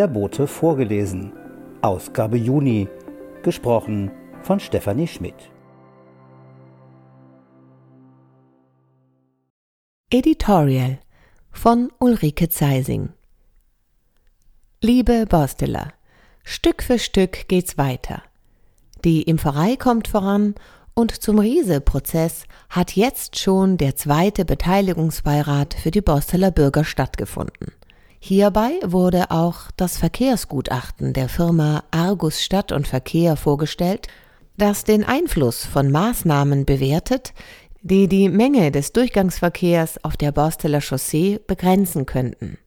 Der Bote vorgelesen. Ausgabe Juni. Gesprochen von Stefanie Schmidt. Editorial von Ulrike Zeising Liebe Borsteler, Stück für Stück geht's weiter. Die Impferei kommt voran und zum Riese-Prozess hat jetzt schon der zweite Beteiligungsbeirat für die Borsteler Bürger stattgefunden. Hierbei wurde auch das Verkehrsgutachten der Firma Argus Stadt und Verkehr vorgestellt, das den Einfluss von Maßnahmen bewertet, die die Menge des Durchgangsverkehrs auf der Borsteler Chaussee begrenzen könnten.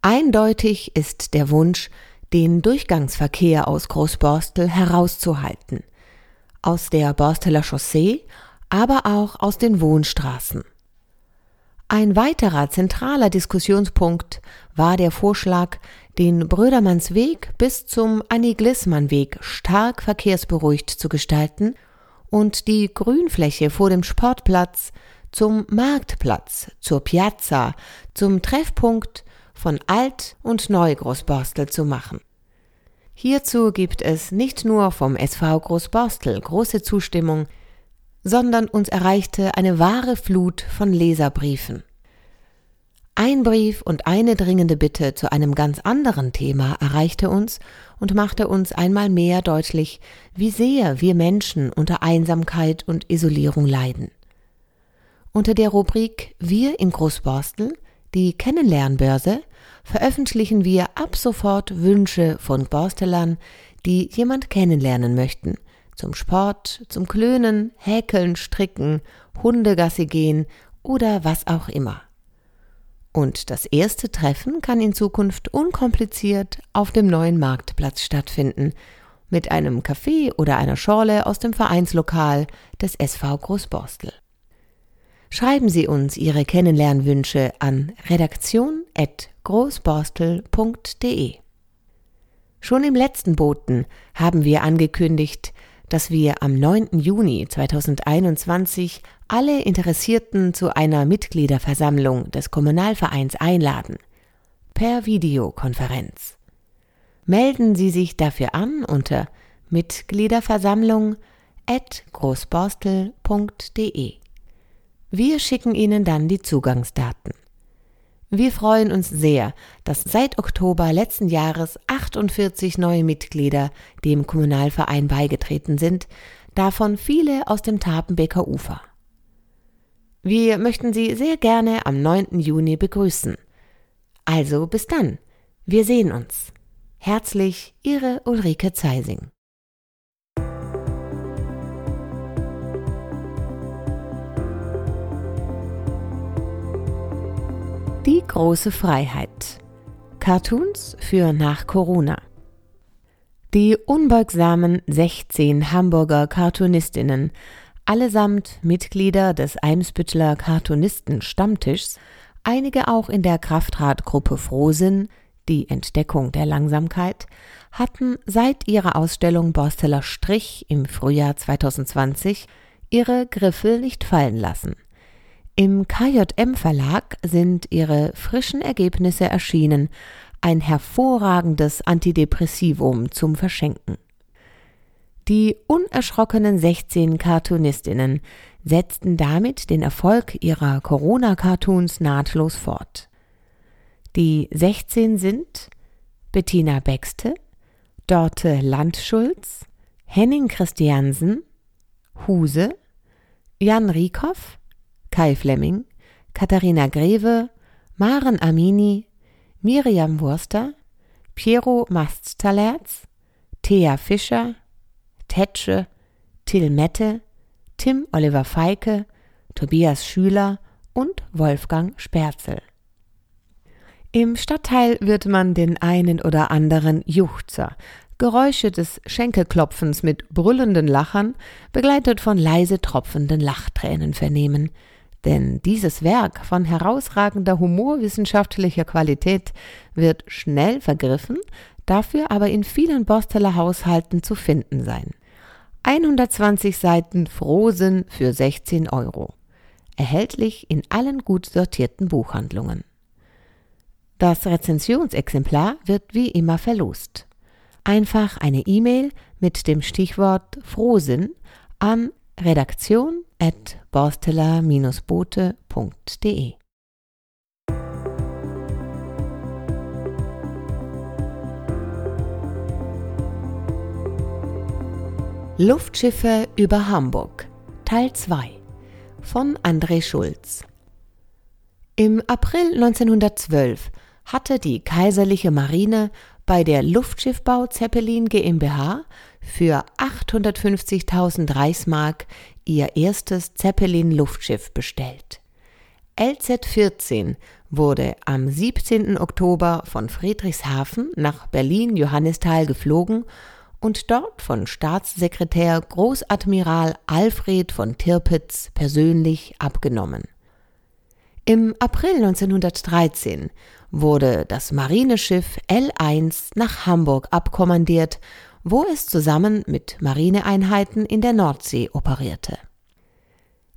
Eindeutig ist der Wunsch, den Durchgangsverkehr aus Großborstel herauszuhalten. Aus der Borsteler Chaussee, aber auch aus den Wohnstraßen. Ein weiterer zentraler Diskussionspunkt war der Vorschlag, den Brödermannsweg bis zum Annie-Glissmann-Weg stark verkehrsberuhigt zu gestalten und die Grünfläche vor dem Sportplatz zum Marktplatz, zur Piazza, zum Treffpunkt von Alt- und Neu-Großborstel zu machen. Hierzu gibt es nicht nur vom SV Großborstel große Zustimmung, sondern uns erreichte eine wahre Flut von Leserbriefen. Ein Brief und eine dringende Bitte zu einem ganz anderen Thema erreichte uns und machte uns einmal mehr deutlich, wie sehr wir Menschen unter Einsamkeit und Isolierung leiden. Unter der Rubrik Wir in Großborstel, die Kennenlernbörse, veröffentlichen wir ab sofort Wünsche von Borstelern, die jemand kennenlernen möchten – zum Sport, zum Klönen, Häkeln, Stricken, Hundegassi gehen oder was auch immer. Und das erste Treffen kann in Zukunft unkompliziert auf dem neuen Marktplatz stattfinden, mit einem Kaffee oder einer Schorle aus dem Vereinslokal des SV Großborstel. Schreiben Sie uns Ihre Kennenlernwünsche an redaktion.großborstel.de. Schon im letzten Boten haben wir angekündigt, dass wir am 9. Juni 2021 alle Interessierten zu einer Mitgliederversammlung des Kommunalvereins einladen. Per Videokonferenz. Melden Sie sich dafür an unter Mitgliederversammlung großborstel.de. Wir schicken Ihnen dann die Zugangsdaten. Wir freuen uns sehr, dass seit Oktober letzten Jahres 48 neue Mitglieder dem Kommunalverein beigetreten sind, davon viele aus dem Tapenbeker Ufer. Wir möchten Sie sehr gerne am 9. Juni begrüßen. Also bis dann. Wir sehen uns. Herzlich Ihre Ulrike Zeising. Die große Freiheit. Cartoons für nach Corona. Die unbeugsamen 16 Hamburger Cartoonistinnen, allesamt Mitglieder des Eimsbüttler Cartoonisten Stammtischs, einige auch in der Kraftradgruppe Frohsinn, die Entdeckung der Langsamkeit, hatten seit ihrer Ausstellung Borsteller Strich im Frühjahr 2020 ihre Griffel nicht fallen lassen. Im KJM Verlag sind ihre frischen Ergebnisse erschienen, ein hervorragendes Antidepressivum zum Verschenken. Die unerschrockenen 16 Cartoonistinnen setzten damit den Erfolg ihrer Corona-Cartoons nahtlos fort. Die 16 sind Bettina Bexte, Dorte Landschulz, Henning Christiansen, Huse, Jan Riekoff, Kai Flemming, Katharina Greve, Maren Amini, Miriam Wurster, Piero Masttalerz, Thea Fischer, Tetsche, Till Mette, Tim Oliver Feike, Tobias Schüler und Wolfgang Sperzel. Im Stadtteil wird man den einen oder anderen Juchzer, Geräusche des Schenkelklopfens mit brüllenden Lachern, begleitet von leise tropfenden Lachtränen vernehmen – denn dieses Werk von herausragender humorwissenschaftlicher Qualität wird schnell vergriffen, dafür aber in vielen Borsteler Haushalten zu finden sein. 120 Seiten Frohsinn für 16 Euro. Erhältlich in allen gut sortierten Buchhandlungen. Das Rezensionsexemplar wird wie immer verlost. Einfach eine E-Mail mit dem Stichwort Frohsinn an redaktion at borsteler-bote.de. Luftschiffe über Hamburg Teil 2 von André Schulz Im April 1912 hatte die kaiserliche Marine bei der Luftschiffbau Zeppelin GmbH für 850.000 Reichsmark ihr erstes Zeppelin-Luftschiff bestellt. LZ-14 wurde am 17. Oktober von Friedrichshafen nach Berlin-Johannisthal geflogen und dort von Staatssekretär Großadmiral Alfred von Tirpitz persönlich abgenommen. Im April 1913 wurde das Marineschiff L1 nach Hamburg abkommandiert wo es zusammen mit Marineeinheiten in der Nordsee operierte.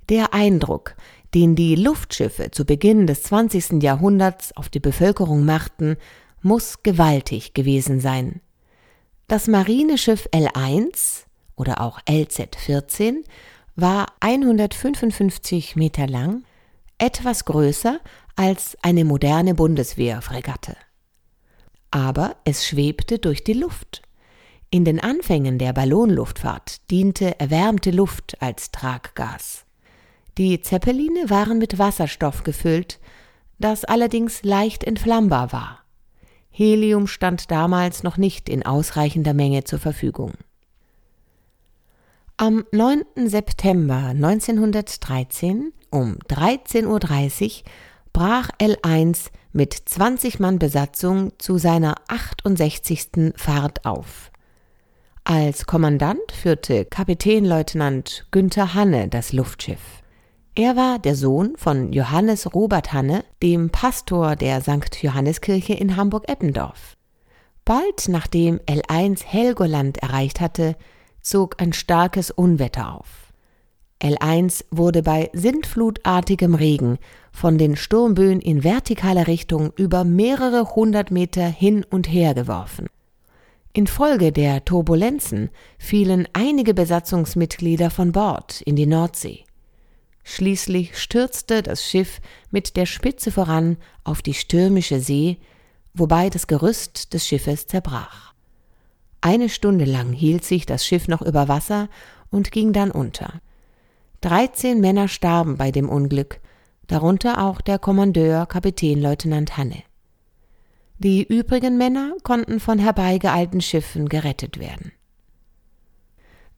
Der Eindruck, den die Luftschiffe zu Beginn des 20. Jahrhunderts auf die Bevölkerung machten, muss gewaltig gewesen sein. Das Marineschiff L1 oder auch LZ-14 war 155 Meter lang, etwas größer als eine moderne Bundeswehrfregatte. Aber es schwebte durch die Luft. In den Anfängen der Ballonluftfahrt diente erwärmte Luft als Traggas. Die Zeppeline waren mit Wasserstoff gefüllt, das allerdings leicht entflammbar war. Helium stand damals noch nicht in ausreichender Menge zur Verfügung. Am 9. September 1913 um 13.30 Uhr brach L1 mit 20 Mann Besatzung zu seiner 68. Fahrt auf. Als Kommandant führte Kapitänleutnant Günther Hanne das Luftschiff. Er war der Sohn von Johannes Robert Hanne, dem Pastor der St. Johanneskirche in Hamburg-Eppendorf. Bald nachdem L1 Helgoland erreicht hatte, zog ein starkes Unwetter auf. L1 wurde bei sintflutartigem Regen von den Sturmböen in vertikaler Richtung über mehrere hundert Meter hin und her geworfen. Infolge der Turbulenzen fielen einige Besatzungsmitglieder von Bord in die Nordsee. Schließlich stürzte das Schiff mit der Spitze voran auf die stürmische See, wobei das Gerüst des Schiffes zerbrach. Eine Stunde lang hielt sich das Schiff noch über Wasser und ging dann unter. Dreizehn Männer starben bei dem Unglück, darunter auch der Kommandeur Kapitänleutnant Hanne. Die übrigen Männer konnten von herbeigeeilten Schiffen gerettet werden.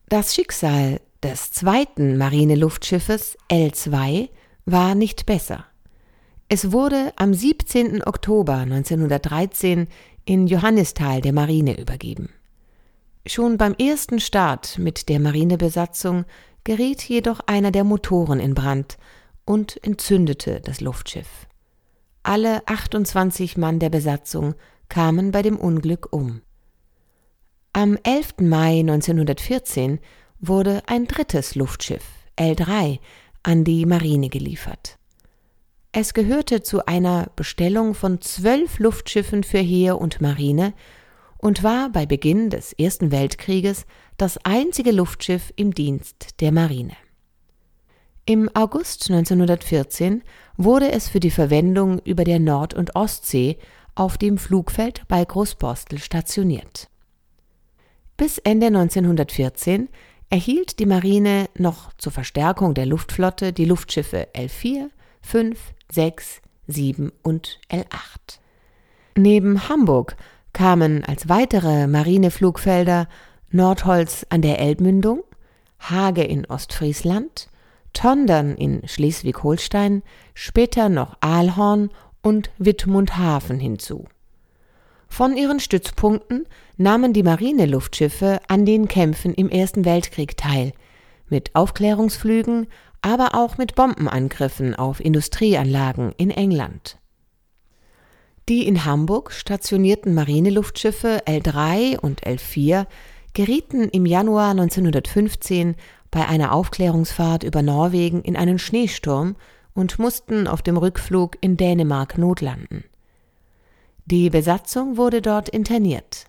Das Schicksal des zweiten Marinelustschiffes L2 war nicht besser. Es wurde am 17. Oktober 1913 in Johannisthal der Marine übergeben. Schon beim ersten Start mit der Marinebesatzung geriet jedoch einer der Motoren in Brand und entzündete das Luftschiff. Alle 28 Mann der Besatzung kamen bei dem Unglück um. Am 11. Mai 1914 wurde ein drittes Luftschiff, L3, an die Marine geliefert. Es gehörte zu einer Bestellung von zwölf Luftschiffen für Heer und Marine und war bei Beginn des Ersten Weltkrieges das einzige Luftschiff im Dienst der Marine. Im August 1914 wurde es für die Verwendung über der Nord- und Ostsee auf dem Flugfeld bei Großborstel stationiert. Bis Ende 1914 erhielt die Marine noch zur Verstärkung der Luftflotte die Luftschiffe L4, 5, 6, 7 und L8. Neben Hamburg kamen als weitere Marineflugfelder Nordholz an der Elbmündung, Hage in Ostfriesland, Tondern in Schleswig-Holstein, später noch Aalhorn und Wittmundhafen hinzu. Von ihren Stützpunkten nahmen die Marineluftschiffe an den Kämpfen im Ersten Weltkrieg teil, mit Aufklärungsflügen, aber auch mit Bombenangriffen auf Industrieanlagen in England. Die in Hamburg stationierten Marineluftschiffe L3 und L4 gerieten im Januar 1915 bei einer Aufklärungsfahrt über Norwegen in einen Schneesturm und mussten auf dem Rückflug in Dänemark notlanden. Die Besatzung wurde dort interniert.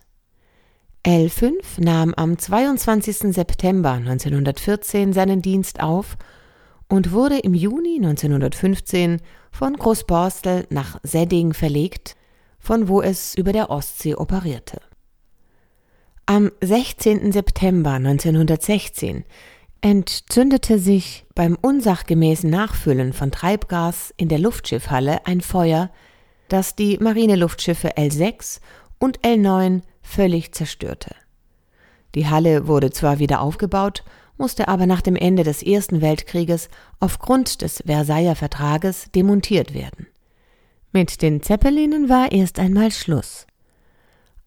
L5 nahm am 22. September 1914 seinen Dienst auf und wurde im Juni 1915 von Großborstel nach Sedding verlegt, von wo es über der Ostsee operierte. Am 16. September 1916 entzündete sich beim unsachgemäßen Nachfüllen von Treibgas in der Luftschiffhalle ein Feuer, das die Marineluftschiffe L6 und L9 völlig zerstörte. Die Halle wurde zwar wieder aufgebaut, musste aber nach dem Ende des Ersten Weltkrieges aufgrund des Versailler Vertrages demontiert werden. Mit den Zeppelinen war erst einmal Schluss.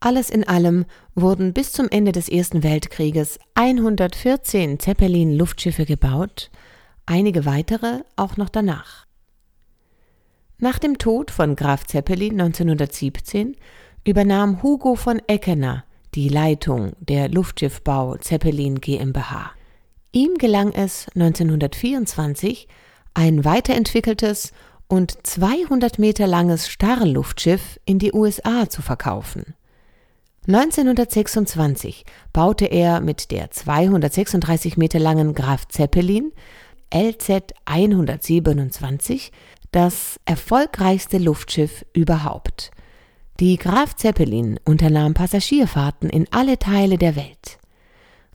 Alles in allem wurden bis zum Ende des Ersten Weltkrieges 114 Zeppelin-Luftschiffe gebaut, einige weitere auch noch danach. Nach dem Tod von Graf Zeppelin 1917 übernahm Hugo von Eckener die Leitung der Luftschiffbau Zeppelin GmbH. Ihm gelang es 1924, ein weiterentwickeltes und 200 Meter langes Starrluftschiff in die USA zu verkaufen. 1926 baute er mit der 236 Meter langen Graf Zeppelin LZ 127 das erfolgreichste Luftschiff überhaupt. Die Graf Zeppelin unternahm Passagierfahrten in alle Teile der Welt.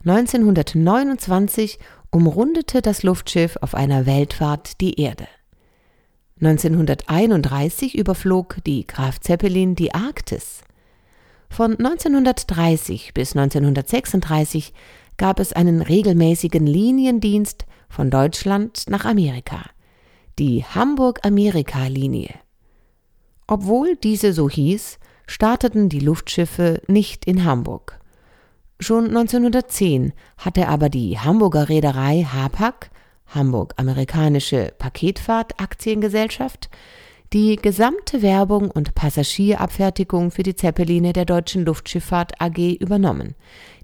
1929 umrundete das Luftschiff auf einer Weltfahrt die Erde. 1931 überflog die Graf Zeppelin die Arktis. Von 1930 bis 1936 gab es einen regelmäßigen Liniendienst von Deutschland nach Amerika, die Hamburg-Amerika-Linie. Obwohl diese so hieß, starteten die Luftschiffe nicht in Hamburg. Schon 1910 hatte aber die Hamburger Reederei Hapag, Hamburg Amerikanische Paketfahrt Aktiengesellschaft, die gesamte Werbung und Passagierabfertigung für die Zeppeline der Deutschen Luftschifffahrt AG übernommen,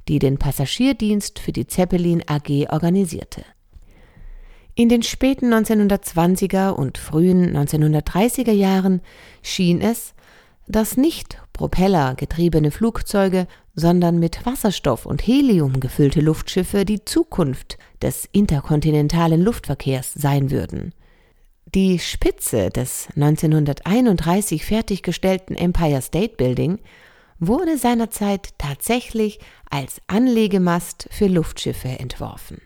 die den Passagierdienst für die Zeppelin AG organisierte. In den späten 1920er und frühen 1930er Jahren schien es, dass nicht propellergetriebene Flugzeuge, sondern mit Wasserstoff und Helium gefüllte Luftschiffe die Zukunft des interkontinentalen Luftverkehrs sein würden. Die Spitze des 1931 fertiggestellten Empire State Building wurde seinerzeit tatsächlich als Anlegemast für Luftschiffe entworfen.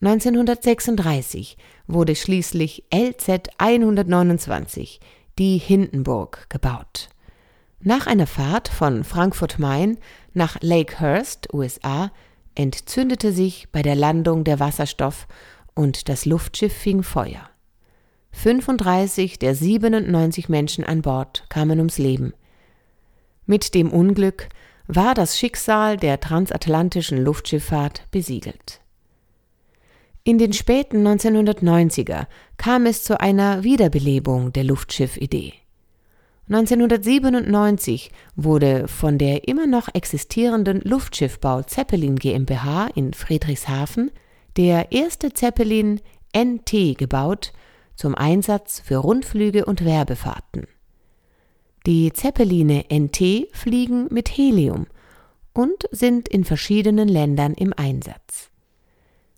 1936 wurde schließlich LZ 129 die Hindenburg gebaut. Nach einer Fahrt von Frankfurt Main nach Lakehurst, USA, entzündete sich bei der Landung der Wasserstoff und das Luftschiff fing Feuer. 35 der 97 Menschen an Bord kamen ums Leben. Mit dem Unglück war das Schicksal der transatlantischen Luftschifffahrt besiegelt. In den späten 1990er kam es zu einer Wiederbelebung der Luftschiffidee. 1997 wurde von der immer noch existierenden Luftschiffbau Zeppelin GmbH in Friedrichshafen der erste Zeppelin NT gebaut zum Einsatz für Rundflüge und Werbefahrten. Die Zeppeline NT fliegen mit Helium und sind in verschiedenen Ländern im Einsatz.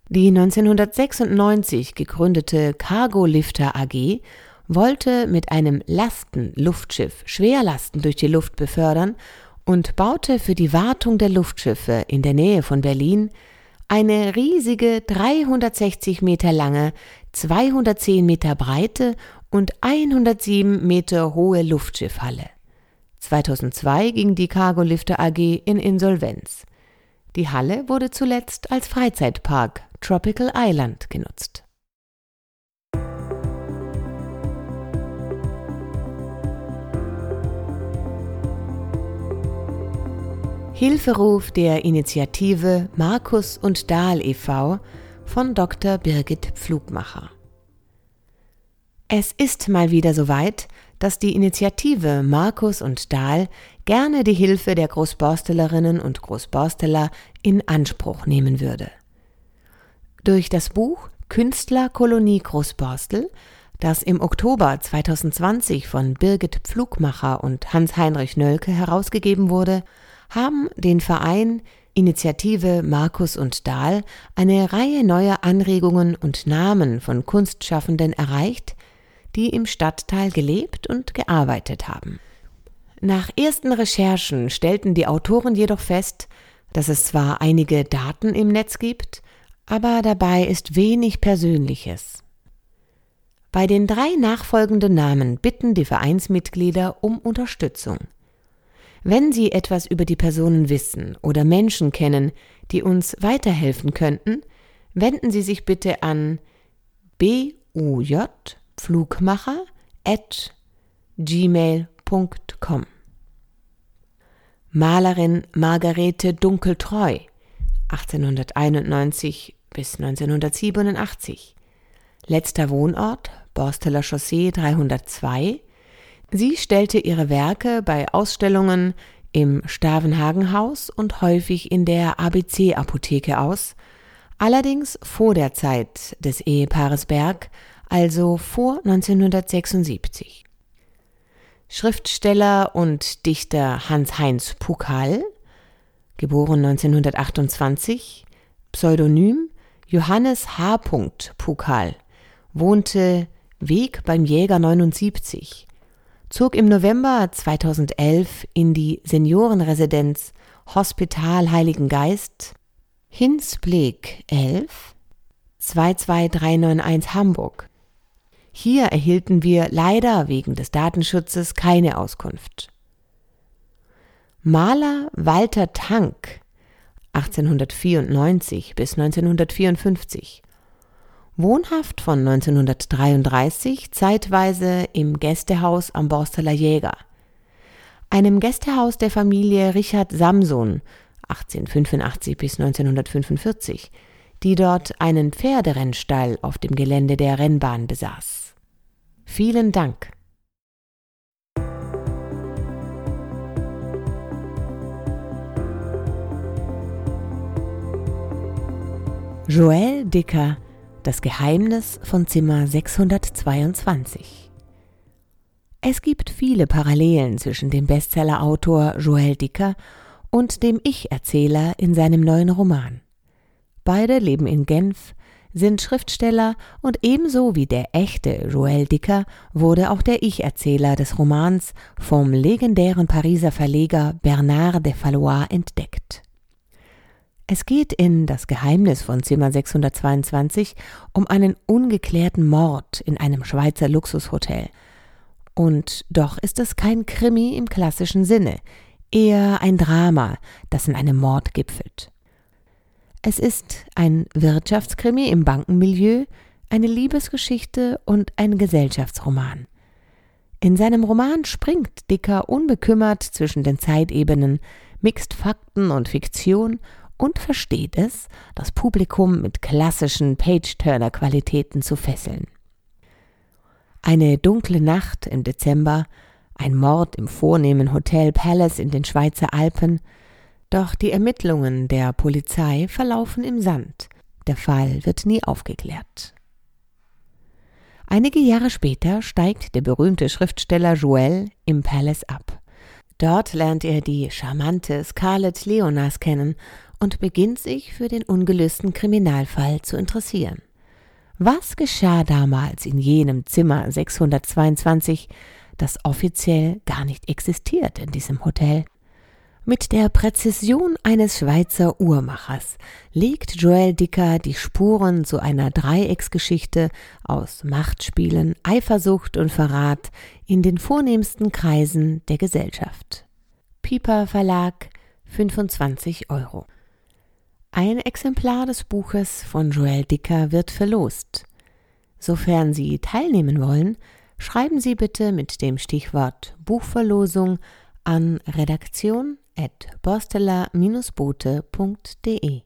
Die 1996 gegründete Cargo Lifter AG wollte mit einem Lastenluftschiff Schwerlasten durch die Luft befördern und baute für die Wartung der Luftschiffe in der Nähe von Berlin eine riesige 360 Meter lange, 210 Meter breite und 107 Meter hohe Luftschiffhalle. 2002 ging die Cargo Lifter AG in Insolvenz. Die Halle wurde zuletzt als Freizeitpark Tropical Island genutzt. Hilferuf der Initiative Markus und Dahl e.V. von Dr. Birgit Pflugmacher. Es ist mal wieder soweit, dass die Initiative Markus und Dahl gerne die Hilfe der Großborstelerinnen und Großborsteler in Anspruch nehmen würde. Durch das Buch Künstlerkolonie Großborstel das im Oktober 2020 von Birgit Pflugmacher und Hans-Heinrich Nölke herausgegeben wurde, haben den Verein Initiative Markus und Dahl eine Reihe neuer Anregungen und Namen von Kunstschaffenden erreicht, die im Stadtteil gelebt und gearbeitet haben. Nach ersten Recherchen stellten die Autoren jedoch fest, dass es zwar einige Daten im Netz gibt, aber dabei ist wenig Persönliches. Bei den drei nachfolgenden Namen bitten die Vereinsmitglieder um Unterstützung. Wenn Sie etwas über die Personen wissen oder Menschen kennen, die uns weiterhelfen könnten, wenden Sie sich bitte an bujpflugmacher at gmail.com. Malerin Margarete Dunkeltreu 1891 bis 1987 Letzter Wohnort Borsteler Chaussee 302. Sie stellte ihre Werke bei Ausstellungen im Stavenhagenhaus und häufig in der ABC-Apotheke aus, allerdings vor der Zeit des Ehepaares Berg, also vor 1976. Schriftsteller und Dichter Hans-Heinz Pukal, geboren 1928, Pseudonym Johannes H. Pukal, wohnte Weg beim Jäger 79, zog im November 2011 in die Seniorenresidenz Hospital Heiligen Geist Hinsbleg 11 22391 Hamburg. Hier erhielten wir leider wegen des Datenschutzes keine Auskunft. Maler Walter Tank 1894 bis 1954 Wohnhaft von 1933 zeitweise im Gästehaus am Borsteler Jäger, einem Gästehaus der Familie Richard Samson 1885 bis 1945, die dort einen Pferderennstall auf dem Gelände der Rennbahn besaß. Vielen Dank. Joël Dicker das Geheimnis von Zimmer 622. Es gibt viele Parallelen zwischen dem Bestsellerautor Joël Dicker und dem Ich-Erzähler in seinem neuen Roman. Beide leben in Genf, sind Schriftsteller und ebenso wie der echte Joël Dicker wurde auch der Ich-Erzähler des Romans vom legendären Pariser Verleger Bernard de Fallois entdeckt. Es geht in Das Geheimnis von Zimmer 622 um einen ungeklärten Mord in einem Schweizer Luxushotel. Und doch ist es kein Krimi im klassischen Sinne, eher ein Drama, das in einem Mord gipfelt. Es ist ein Wirtschaftskrimi im Bankenmilieu, eine Liebesgeschichte und ein Gesellschaftsroman. In seinem Roman springt Dicker unbekümmert zwischen den Zeitebenen, mixt Fakten und Fiktion und versteht es, das Publikum mit klassischen Page-Turner-Qualitäten zu fesseln. Eine dunkle Nacht im Dezember, ein Mord im vornehmen Hotel Palace in den Schweizer Alpen, doch die Ermittlungen der Polizei verlaufen im Sand. Der Fall wird nie aufgeklärt. Einige Jahre später steigt der berühmte Schriftsteller Joel im Palace ab. Dort lernt er die charmante Scarlett Leonas kennen und beginnt sich für den ungelösten Kriminalfall zu interessieren. Was geschah damals in jenem Zimmer 622, das offiziell gar nicht existiert in diesem Hotel? Mit der Präzision eines Schweizer Uhrmachers legt Joel Dicker die Spuren zu einer Dreiecksgeschichte aus Machtspielen, Eifersucht und Verrat in den vornehmsten Kreisen der Gesellschaft. Piper Verlag 25 Euro. Ein Exemplar des Buches von Joel Dicker wird verlost. Sofern Sie teilnehmen wollen, schreiben Sie bitte mit dem Stichwort Buchverlosung an redaktion@borsteler-bote.de.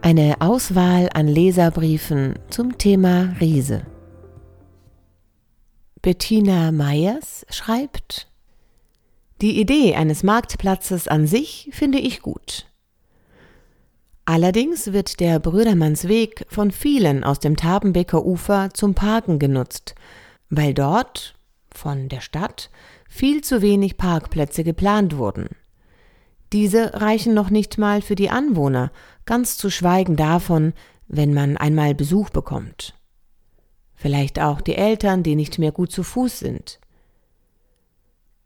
Eine Auswahl an Leserbriefen zum Thema Riese. Bettina Meyers schreibt Die Idee eines Marktplatzes an sich finde ich gut. Allerdings wird der Brödermannsweg von vielen aus dem Tabenbeker Ufer zum Parken genutzt, weil dort, von der Stadt, viel zu wenig Parkplätze geplant wurden. Diese reichen noch nicht mal für die Anwohner, ganz zu schweigen davon, wenn man einmal Besuch bekommt. Vielleicht auch die Eltern, die nicht mehr gut zu Fuß sind.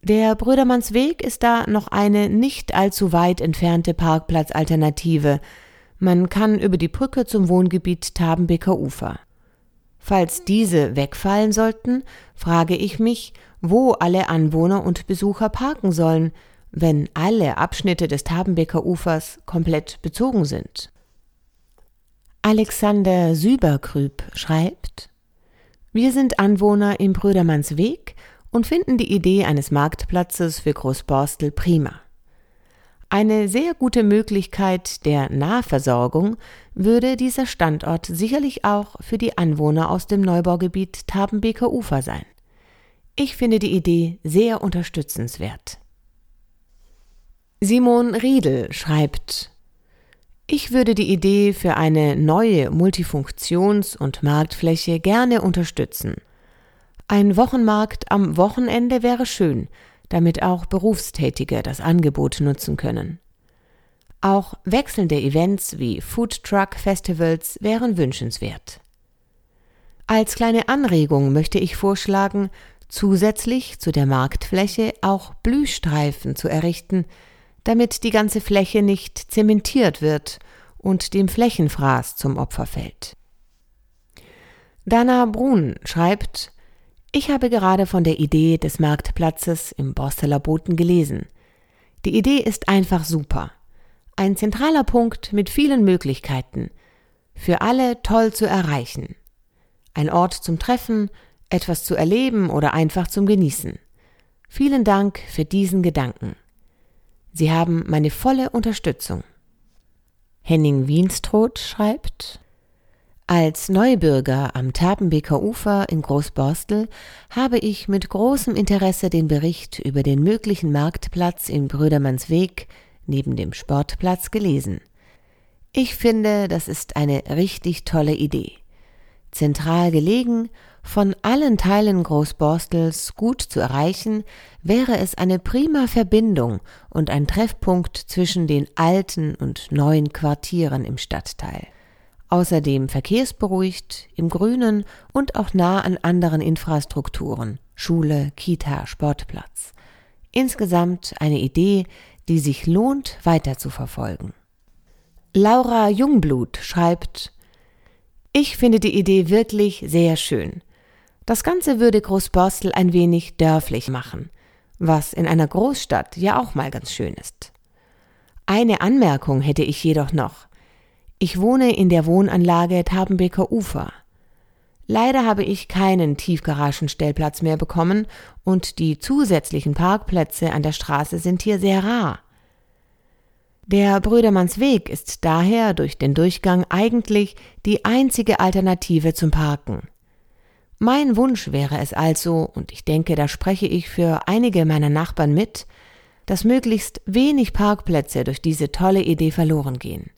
Der Brödermannsweg ist da noch eine nicht allzu weit entfernte Parkplatzalternative. Man kann über die Brücke zum Wohngebiet Tabenbeker Ufer. Falls diese wegfallen sollten, frage ich mich, wo alle Anwohner und Besucher parken sollen, wenn alle Abschnitte des Tabenbeker Ufers komplett bezogen sind. Alexander Süberkrüb schreibt, wir sind Anwohner im Brödermannsweg und finden die Idee eines Marktplatzes für Großborstel prima. Eine sehr gute Möglichkeit der Nahversorgung würde dieser Standort sicherlich auch für die Anwohner aus dem Neubaugebiet Tabenbeker Ufer sein. Ich finde die Idee sehr unterstützenswert. Simon Riedel schreibt Ich würde die Idee für eine neue Multifunktions- und Marktfläche gerne unterstützen. Ein Wochenmarkt am Wochenende wäre schön, damit auch Berufstätige das Angebot nutzen können. Auch wechselnde Events wie Food Truck Festivals wären wünschenswert. Als kleine Anregung möchte ich vorschlagen, zusätzlich zu der Marktfläche auch Blühstreifen zu errichten, damit die ganze Fläche nicht zementiert wird und dem Flächenfraß zum Opfer fällt. Dana Brun schreibt, ich habe gerade von der Idee des Marktplatzes im Borsteler Boten gelesen. Die Idee ist einfach super. Ein zentraler Punkt mit vielen Möglichkeiten. Für alle toll zu erreichen. Ein Ort zum Treffen, etwas zu erleben oder einfach zum Genießen. Vielen Dank für diesen Gedanken. Sie haben meine volle Unterstützung. Henning Wienstroth schreibt, als Neubürger am Tapenbeker Ufer in Großborstel habe ich mit großem Interesse den Bericht über den möglichen Marktplatz in Brödermannsweg neben dem Sportplatz gelesen. Ich finde, das ist eine richtig tolle Idee. Zentral gelegen von allen Teilen Großborstels gut zu erreichen, wäre es eine prima Verbindung und ein Treffpunkt zwischen den alten und neuen Quartieren im Stadtteil. Außerdem verkehrsberuhigt, im Grünen und auch nah an anderen Infrastrukturen, Schule, Kita, Sportplatz. Insgesamt eine Idee, die sich lohnt weiter zu verfolgen. Laura Jungblut schreibt Ich finde die Idee wirklich sehr schön. Das Ganze würde Großborstel ein wenig dörflich machen, was in einer Großstadt ja auch mal ganz schön ist. Eine Anmerkung hätte ich jedoch noch. Ich wohne in der Wohnanlage Tabenbeker Ufer. Leider habe ich keinen Tiefgaragenstellplatz mehr bekommen und die zusätzlichen Parkplätze an der Straße sind hier sehr rar. Der Brödermannsweg ist daher durch den Durchgang eigentlich die einzige Alternative zum Parken. Mein Wunsch wäre es also, und ich denke, da spreche ich für einige meiner Nachbarn mit, dass möglichst wenig Parkplätze durch diese tolle Idee verloren gehen.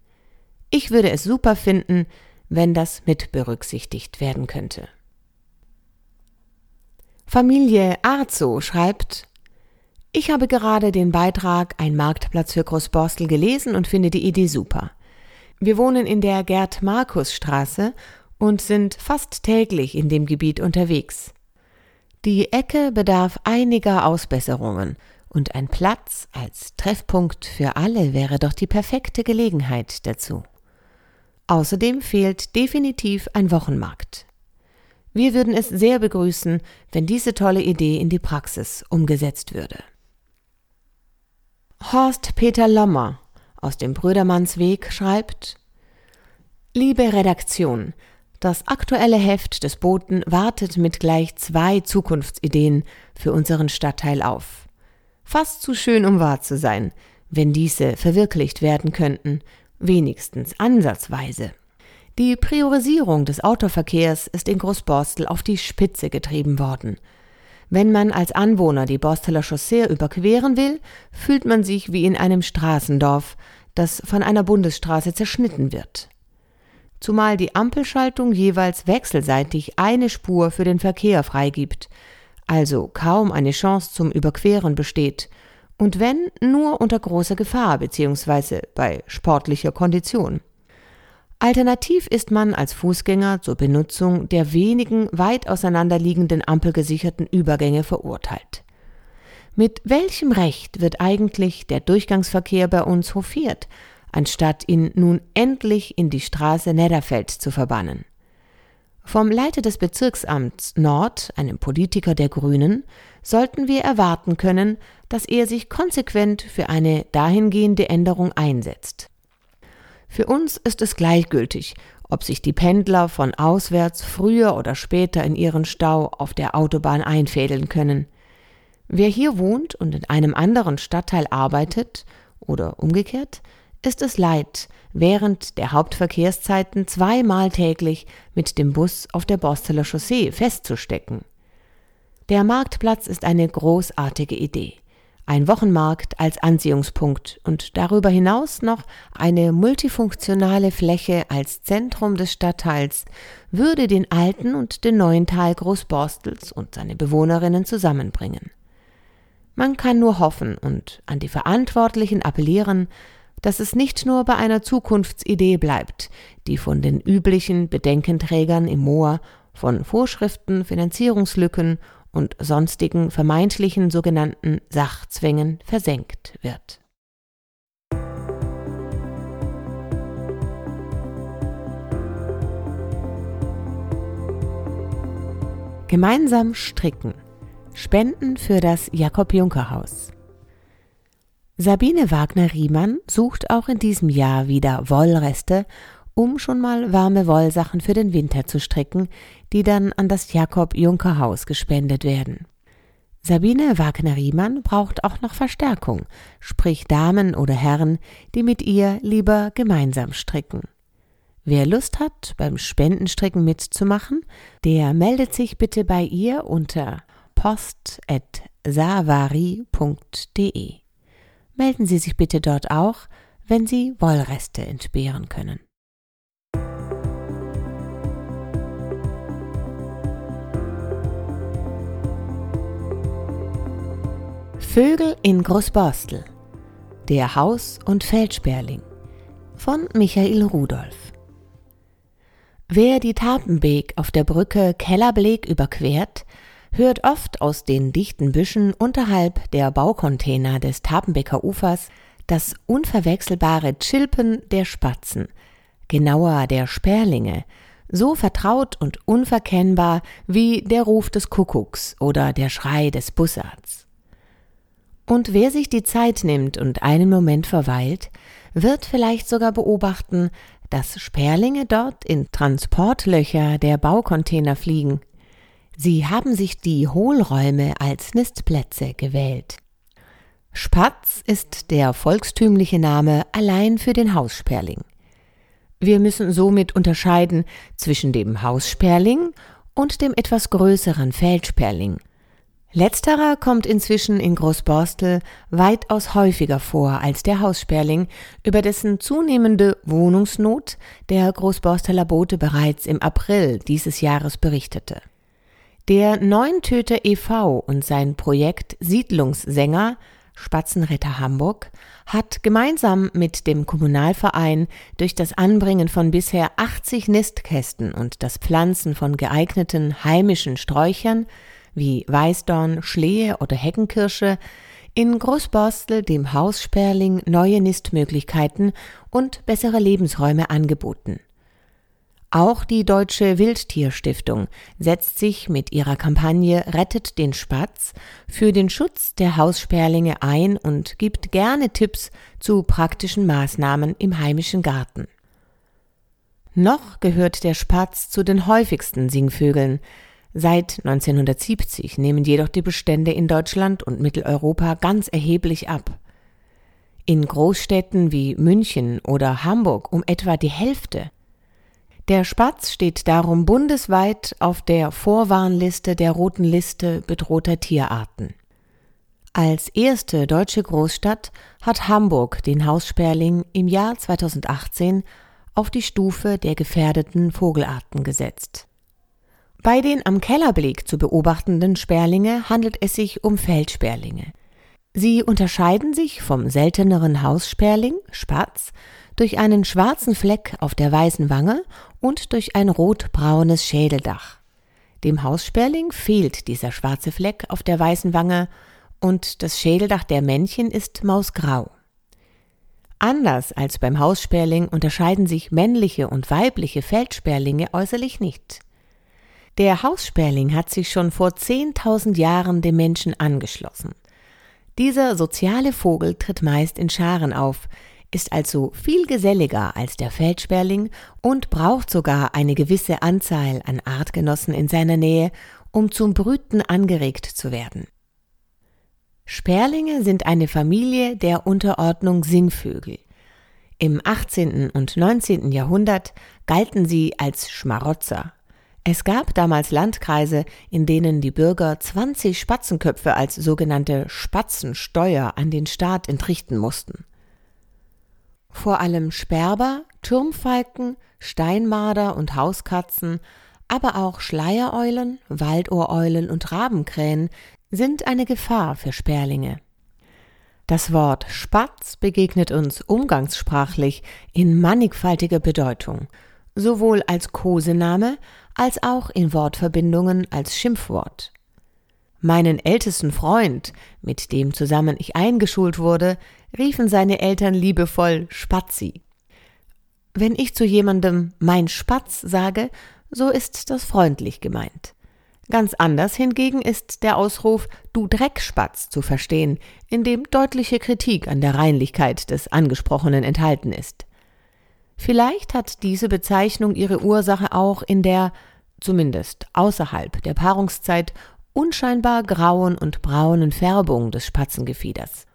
Ich würde es super finden, wenn das mit berücksichtigt werden könnte. Familie Arzo schreibt, ich habe gerade den Beitrag Ein Marktplatz für Großborstel gelesen und finde die Idee super. Wir wohnen in der Gerd-Markus-Straße und sind fast täglich in dem Gebiet unterwegs. Die Ecke bedarf einiger Ausbesserungen und ein Platz als Treffpunkt für alle wäre doch die perfekte Gelegenheit dazu. Außerdem fehlt definitiv ein Wochenmarkt. Wir würden es sehr begrüßen, wenn diese tolle Idee in die Praxis umgesetzt würde. Horst Peter Lommer aus dem Brödermannsweg schreibt Liebe Redaktion, das aktuelle Heft des Boten wartet mit gleich zwei Zukunftsideen für unseren Stadtteil auf. Fast zu schön, um wahr zu sein, wenn diese verwirklicht werden könnten, wenigstens ansatzweise. Die Priorisierung des Autoverkehrs ist in Großborstel auf die Spitze getrieben worden. Wenn man als Anwohner die Borsteler Chaussee überqueren will, fühlt man sich wie in einem Straßendorf, das von einer Bundesstraße zerschnitten wird. Zumal die Ampelschaltung jeweils wechselseitig eine Spur für den Verkehr freigibt, also kaum eine Chance zum Überqueren besteht, und wenn nur unter großer Gefahr bzw. bei sportlicher Kondition. Alternativ ist man als Fußgänger zur Benutzung der wenigen weit auseinanderliegenden ampelgesicherten Übergänge verurteilt. Mit welchem Recht wird eigentlich der Durchgangsverkehr bei uns hofiert, anstatt ihn nun endlich in die Straße Nedderfeld zu verbannen? Vom Leiter des Bezirksamts Nord, einem Politiker der Grünen, sollten wir erwarten können, dass er sich konsequent für eine dahingehende Änderung einsetzt. Für uns ist es gleichgültig, ob sich die Pendler von auswärts früher oder später in ihren Stau auf der Autobahn einfädeln können. Wer hier wohnt und in einem anderen Stadtteil arbeitet oder umgekehrt, ist es leid, während der Hauptverkehrszeiten zweimal täglich mit dem Bus auf der Borsteler Chaussee festzustecken. Der Marktplatz ist eine großartige Idee ein Wochenmarkt als Anziehungspunkt und darüber hinaus noch eine multifunktionale Fläche als Zentrum des Stadtteils würde den alten und den neuen Teil Großborstels und seine Bewohnerinnen zusammenbringen. Man kann nur hoffen und an die Verantwortlichen appellieren, dass es nicht nur bei einer Zukunftsidee bleibt, die von den üblichen Bedenkenträgern im Moor von Vorschriften, Finanzierungslücken und sonstigen vermeintlichen sogenannten Sachzwängen versenkt wird. Gemeinsam stricken. Spenden für das Jakob-Juncker-Haus. Sabine Wagner-Riemann sucht auch in diesem Jahr wieder Wollreste um schon mal warme Wollsachen für den Winter zu stricken, die dann an das Jakob-Junker-Haus gespendet werden. Sabine Wagner-Riemann braucht auch noch Verstärkung, sprich Damen oder Herren, die mit ihr lieber gemeinsam stricken. Wer Lust hat, beim Spendenstricken mitzumachen, der meldet sich bitte bei ihr unter post.savari.de. Melden Sie sich bitte dort auch, wenn Sie Wollreste entbehren können. Vögel in Großborstel Der Haus- und Feldsperling von Michael Rudolph Wer die Tapenbeek auf der Brücke Kellerbeleg überquert, hört oft aus den dichten Büschen unterhalb der Baucontainer des Tapenbeker Ufers das unverwechselbare Chilpen der Spatzen, genauer der Sperlinge, so vertraut und unverkennbar wie der Ruf des Kuckucks oder der Schrei des Bussards. Und wer sich die Zeit nimmt und einen Moment verweilt, wird vielleicht sogar beobachten, dass Sperlinge dort in Transportlöcher der Baucontainer fliegen. Sie haben sich die Hohlräume als Nistplätze gewählt. Spatz ist der volkstümliche Name allein für den Haussperling. Wir müssen somit unterscheiden zwischen dem Haussperling und dem etwas größeren Feldsperling – Letzterer kommt inzwischen in Großborstel weitaus häufiger vor als der Haussperling, über dessen zunehmende Wohnungsnot der Großborsteler Bote bereits im April dieses Jahres berichtete. Der Neuntöter e.V. und sein Projekt Siedlungssänger Spatzenritter Hamburg hat gemeinsam mit dem Kommunalverein durch das Anbringen von bisher 80 Nistkästen und das Pflanzen von geeigneten heimischen Sträuchern wie Weißdorn, Schlehe oder Heckenkirsche, in Großborstel dem Haussperling neue Nistmöglichkeiten und bessere Lebensräume angeboten. Auch die Deutsche Wildtierstiftung setzt sich mit ihrer Kampagne Rettet den Spatz für den Schutz der Haussperlinge ein und gibt gerne Tipps zu praktischen Maßnahmen im heimischen Garten. Noch gehört der Spatz zu den häufigsten Singvögeln, Seit 1970 nehmen jedoch die Bestände in Deutschland und Mitteleuropa ganz erheblich ab. In Großstädten wie München oder Hamburg um etwa die Hälfte. Der Spatz steht darum bundesweit auf der Vorwarnliste der roten Liste bedrohter Tierarten. Als erste deutsche Großstadt hat Hamburg den Haussperling im Jahr 2018 auf die Stufe der gefährdeten Vogelarten gesetzt. Bei den am Kellerblick zu beobachtenden Sperlinge handelt es sich um Feldsperlinge. Sie unterscheiden sich vom selteneren Haussperling, Spatz, durch einen schwarzen Fleck auf der weißen Wange und durch ein rotbraunes Schädeldach. Dem Haussperling fehlt dieser schwarze Fleck auf der weißen Wange und das Schädeldach der Männchen ist mausgrau. Anders als beim Haussperling unterscheiden sich männliche und weibliche Feldsperlinge äußerlich nicht. Der Haussperling hat sich schon vor 10.000 Jahren dem Menschen angeschlossen. Dieser soziale Vogel tritt meist in Scharen auf, ist also viel geselliger als der Feldsperling und braucht sogar eine gewisse Anzahl an Artgenossen in seiner Nähe, um zum Brüten angeregt zu werden. Sperlinge sind eine Familie der Unterordnung Singvögel. Im 18. und 19. Jahrhundert galten sie als Schmarotzer. Es gab damals Landkreise, in denen die Bürger 20 Spatzenköpfe als sogenannte Spatzensteuer an den Staat entrichten mussten. Vor allem Sperber, Turmfalken, Steinmarder und Hauskatzen, aber auch Schleiereulen, Waldohreulen und Rabenkrähen sind eine Gefahr für Sperlinge. Das Wort Spatz begegnet uns umgangssprachlich in mannigfaltiger Bedeutung, sowohl als Kosename als auch in Wortverbindungen als Schimpfwort. Meinen ältesten Freund, mit dem zusammen ich eingeschult wurde, riefen seine Eltern liebevoll Spatzi. Wenn ich zu jemandem mein Spatz sage, so ist das freundlich gemeint. Ganz anders hingegen ist der Ausruf Du Dreckspatz zu verstehen, in dem deutliche Kritik an der Reinlichkeit des Angesprochenen enthalten ist. Vielleicht hat diese Bezeichnung ihre Ursache auch in der, zumindest außerhalb der Paarungszeit, unscheinbar grauen und braunen Färbung des Spatzengefieders.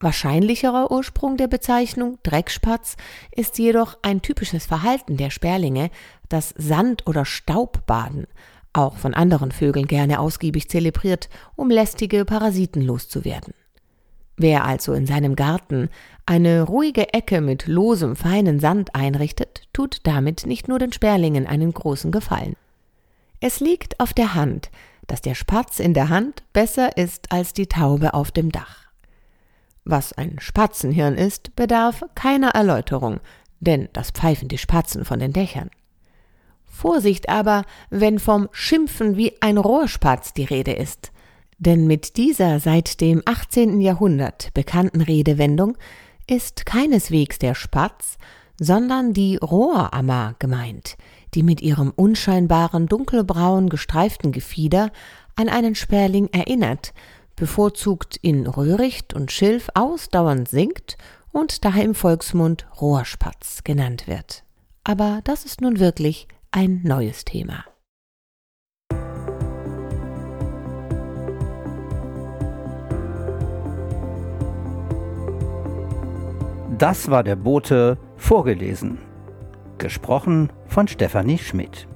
Wahrscheinlicherer Ursprung der Bezeichnung Dreckspatz ist jedoch ein typisches Verhalten der Sperlinge, das Sand- oder Staubbaden, auch von anderen Vögeln gerne ausgiebig zelebriert, um lästige Parasiten loszuwerden. Wer also in seinem Garten eine ruhige Ecke mit losem, feinen Sand einrichtet, tut damit nicht nur den Sperlingen einen großen Gefallen. Es liegt auf der Hand, dass der Spatz in der Hand besser ist als die Taube auf dem Dach. Was ein Spatzenhirn ist, bedarf keiner Erläuterung, denn das pfeifen die Spatzen von den Dächern. Vorsicht aber, wenn vom Schimpfen wie ein Rohrspatz die Rede ist. Denn mit dieser seit dem 18. Jahrhundert bekannten Redewendung ist keineswegs der Spatz, sondern die Rohrammer gemeint, die mit ihrem unscheinbaren dunkelbraun gestreiften Gefieder an einen Sperling erinnert, bevorzugt in Röhricht und Schilf ausdauernd singt und daher im Volksmund Rohrspatz genannt wird. Aber das ist nun wirklich ein neues Thema. Das war der Bote vorgelesen. Gesprochen von Stefanie Schmidt.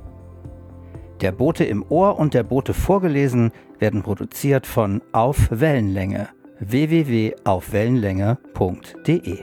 Der Bote im Ohr und der Bote vorgelesen werden produziert von Auf Wellenlänge www.aufwellenlänge.de